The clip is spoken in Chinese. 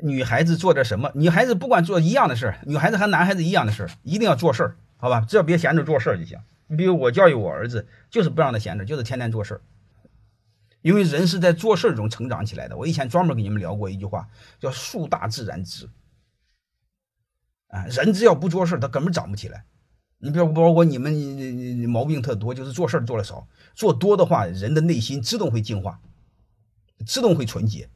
女孩子做点什么？女孩子不管做一样的事儿，女孩子和男孩子一样的事儿，一定要做事儿，好吧？只要别闲着做事儿就行。你比如我教育我儿子，就是不让他闲着，就是天天做事儿。因为人是在做事儿中成长起来的。我以前专门给你们聊过一句话，叫“树大自然直”。啊，人只要不做事儿，他根本长不起来。你比如包括你们毛病特多，就是做事儿做的少。做多的话，人的内心自动会净化，自动会纯洁。